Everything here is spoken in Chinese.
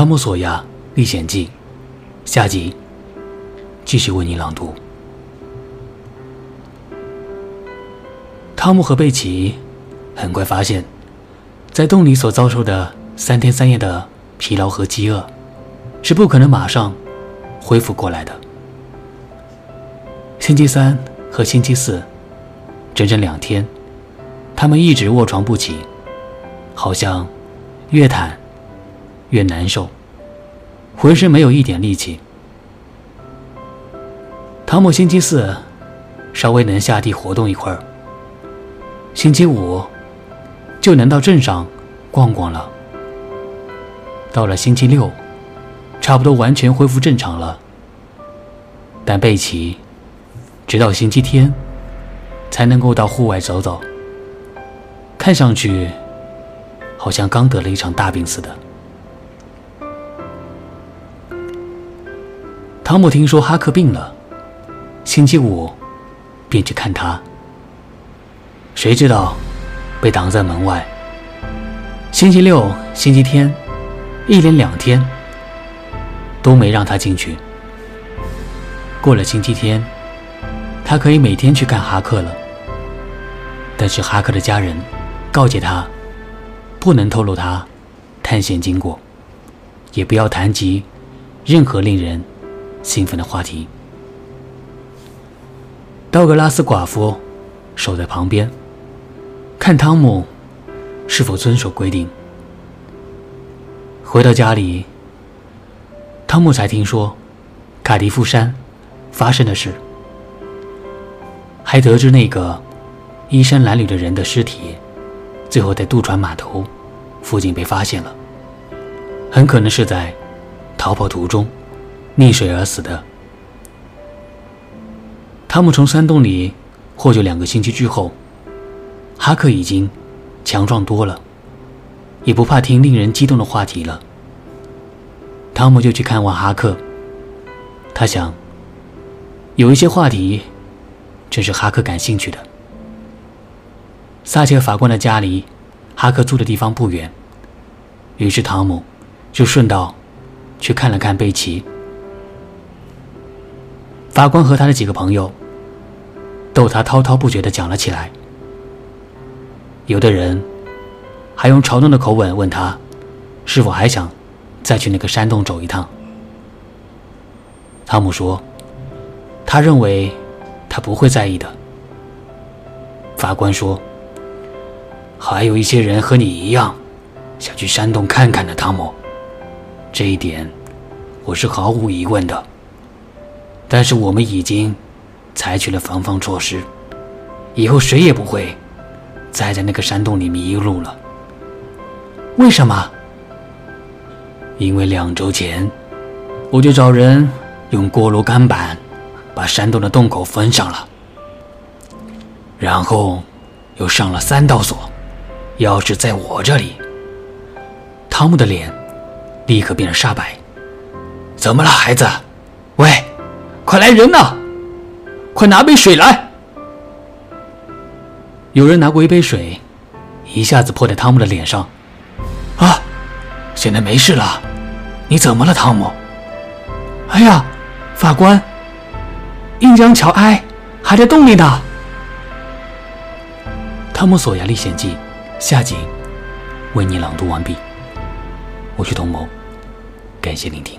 汤姆·索亚历险记》下集继续为你朗读。汤姆和贝奇很快发现，在洞里所遭受的三天三夜的疲劳和饥饿，是不可能马上恢复过来的。星期三和星期四，整整两天，他们一直卧床不起，好像越躺越难受，浑身没有一点力气。汤姆星期四稍微能下地活动一会儿。星期五就能到镇上逛逛了。到了星期六，差不多完全恢复正常了。但贝奇直到星期天才能够到户外走走，看上去好像刚得了一场大病似的。汤姆听说哈克病了，星期五便去看他。谁知道，被挡在门外。星期六、星期天，一连两天都没让他进去。过了星期天，他可以每天去看哈克了。但是哈克的家人告诫他，不能透露他探险经过，也不要谈及任何令人兴奋的话题。道格拉斯寡妇守在旁边。看汤姆是否遵守规定。回到家里，汤姆才听说卡迪夫山发生的事，还得知那个衣衫褴褛的人的尸体最后在渡船码头附近被发现了，很可能是在逃跑途中溺水而死的。汤姆从山洞里获救两个星期之后。哈克已经强壮多了，也不怕听令人激动的话题了。汤姆就去看望哈克。他想，有一些话题正是哈克感兴趣的。撒切尔法官的家离哈克住的地方不远，于是汤姆就顺道去看了看贝奇。法官和他的几个朋友逗他滔滔不绝地讲了起来。有的人还用嘲弄的口吻问他，是否还想再去那个山洞走一趟。汤姆说：“他认为他不会在意的。”法官说：“还有一些人和你一样想去山洞看看的，汤姆，这一点我是毫无疑问的。但是我们已经采取了防范措施，以后谁也不会。”再在那个山洞里迷路了。为什么？因为两周前，我就找人用锅炉钢板把山洞的洞口封上了，然后又上了三道锁。钥匙在我这里。汤姆的脸立刻变得煞白。怎么了，孩子？喂，快来人呐！快拿杯水来！有人拿过一杯水，一下子泼在汤姆的脸上。啊，现在没事了。你怎么了，汤姆？哎呀，法官，印江乔埃还在洞里呢。《汤姆·索亚历险记》下集为你朗读完毕。我是童谋，感谢聆听。